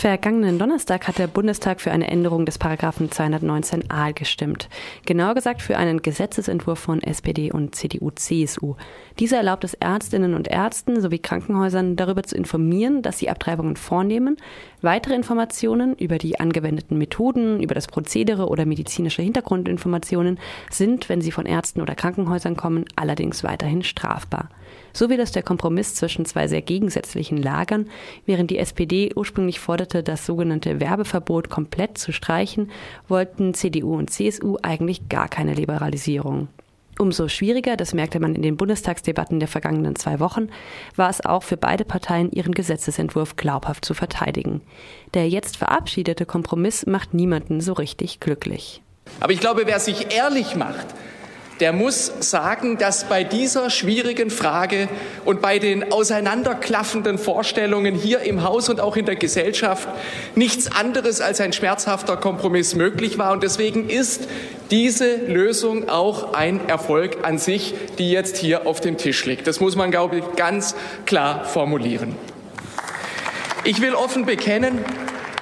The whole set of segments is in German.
Vergangenen Donnerstag hat der Bundestag für eine Änderung des Paragraphen 219a gestimmt. Genauer gesagt für einen Gesetzesentwurf von SPD und CDU-CSU. Dieser erlaubt es Ärztinnen und Ärzten sowie Krankenhäusern darüber zu informieren, dass sie Abtreibungen vornehmen. Weitere Informationen über die angewendeten Methoden, über das Prozedere oder medizinische Hintergrundinformationen sind, wenn sie von Ärzten oder Krankenhäusern kommen, allerdings weiterhin strafbar. So wie das der Kompromiss zwischen zwei sehr gegensätzlichen Lagern, während die SPD ursprünglich forderte, das sogenannte Werbeverbot komplett zu streichen, wollten CDU und CSU eigentlich gar keine Liberalisierung. Umso schwieriger, das merkte man in den Bundestagsdebatten der vergangenen zwei Wochen, war es auch für beide Parteien, ihren Gesetzesentwurf glaubhaft zu verteidigen. Der jetzt verabschiedete Kompromiss macht niemanden so richtig glücklich. Aber ich glaube, wer sich ehrlich macht, der muss sagen, dass bei dieser schwierigen Frage und bei den auseinanderklaffenden Vorstellungen hier im Haus und auch in der Gesellschaft nichts anderes als ein schmerzhafter Kompromiss möglich war. Und deswegen ist diese Lösung auch ein Erfolg an sich, die jetzt hier auf dem Tisch liegt. Das muss man, glaube ich, ganz klar formulieren. Ich will offen bekennen,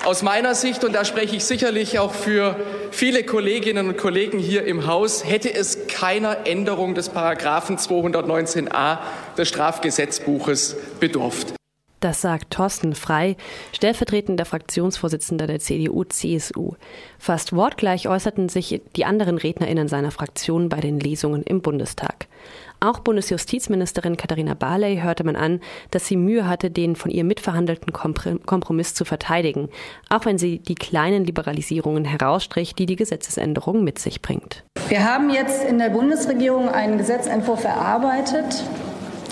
aus meiner Sicht, und da spreche ich sicherlich auch für viele Kolleginnen und Kollegen hier im Haus, hätte es keiner Änderung des Paragraphen 219a des Strafgesetzbuches bedurft. Das sagt Thorsten Frei, stellvertretender Fraktionsvorsitzender der CDU-CSU. Fast wortgleich äußerten sich die anderen RednerInnen seiner Fraktion bei den Lesungen im Bundestag. Auch Bundesjustizministerin Katharina Barley hörte man an, dass sie Mühe hatte, den von ihr mitverhandelten Kompromiss zu verteidigen, auch wenn sie die kleinen Liberalisierungen herausstrich, die die Gesetzesänderung mit sich bringt. Wir haben jetzt in der Bundesregierung einen Gesetzentwurf erarbeitet,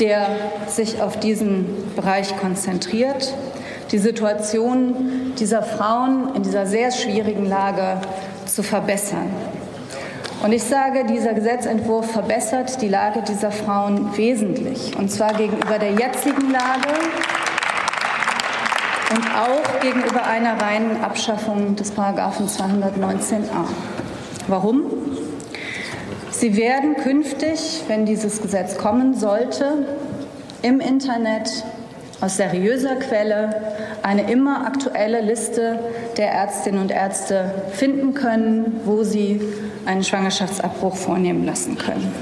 der sich auf diesen Bereich konzentriert, die Situation dieser Frauen in dieser sehr schwierigen Lage zu verbessern. Und ich sage, dieser Gesetzentwurf verbessert die Lage dieser Frauen wesentlich, und zwar gegenüber der jetzigen Lage und auch gegenüber einer reinen Abschaffung des Paragraphen 219a. Warum? Sie werden künftig, wenn dieses Gesetz kommen sollte, im Internet aus seriöser Quelle eine immer aktuelle Liste der Ärztinnen und Ärzte finden können, wo sie einen Schwangerschaftsabbruch vornehmen lassen können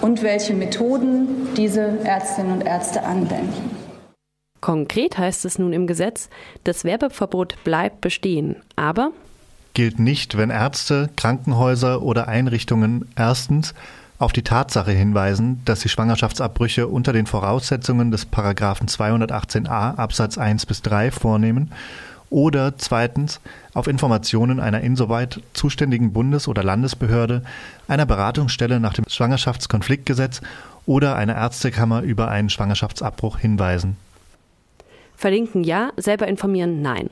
und welche Methoden diese Ärztinnen und Ärzte anwenden. Konkret heißt es nun im Gesetz, das Werbeverbot bleibt bestehen, aber gilt nicht, wenn Ärzte, Krankenhäuser oder Einrichtungen erstens auf die Tatsache hinweisen, dass sie Schwangerschaftsabbrüche unter den Voraussetzungen des Paragraphen 218a Absatz 1 bis 3 vornehmen oder zweitens auf Informationen einer insoweit zuständigen Bundes- oder Landesbehörde, einer Beratungsstelle nach dem Schwangerschaftskonfliktgesetz oder einer Ärztekammer über einen Schwangerschaftsabbruch hinweisen. Verlinken ja, selber informieren nein.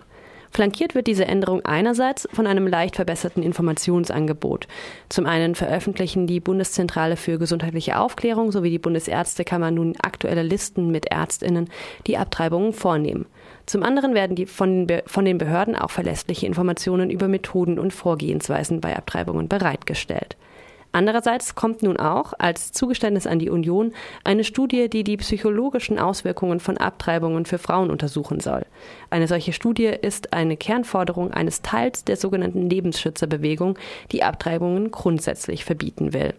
Flankiert wird diese Änderung einerseits von einem leicht verbesserten Informationsangebot. Zum einen veröffentlichen die Bundeszentrale für gesundheitliche Aufklärung sowie die Bundesärztekammer nun aktuelle Listen mit Ärztinnen, die Abtreibungen vornehmen. Zum anderen werden die von, von den Behörden auch verlässliche Informationen über Methoden und Vorgehensweisen bei Abtreibungen bereitgestellt. Andererseits kommt nun auch als Zugeständnis an die Union eine Studie, die die psychologischen Auswirkungen von Abtreibungen für Frauen untersuchen soll. Eine solche Studie ist eine Kernforderung eines Teils der sogenannten Lebensschützerbewegung, die Abtreibungen grundsätzlich verbieten will.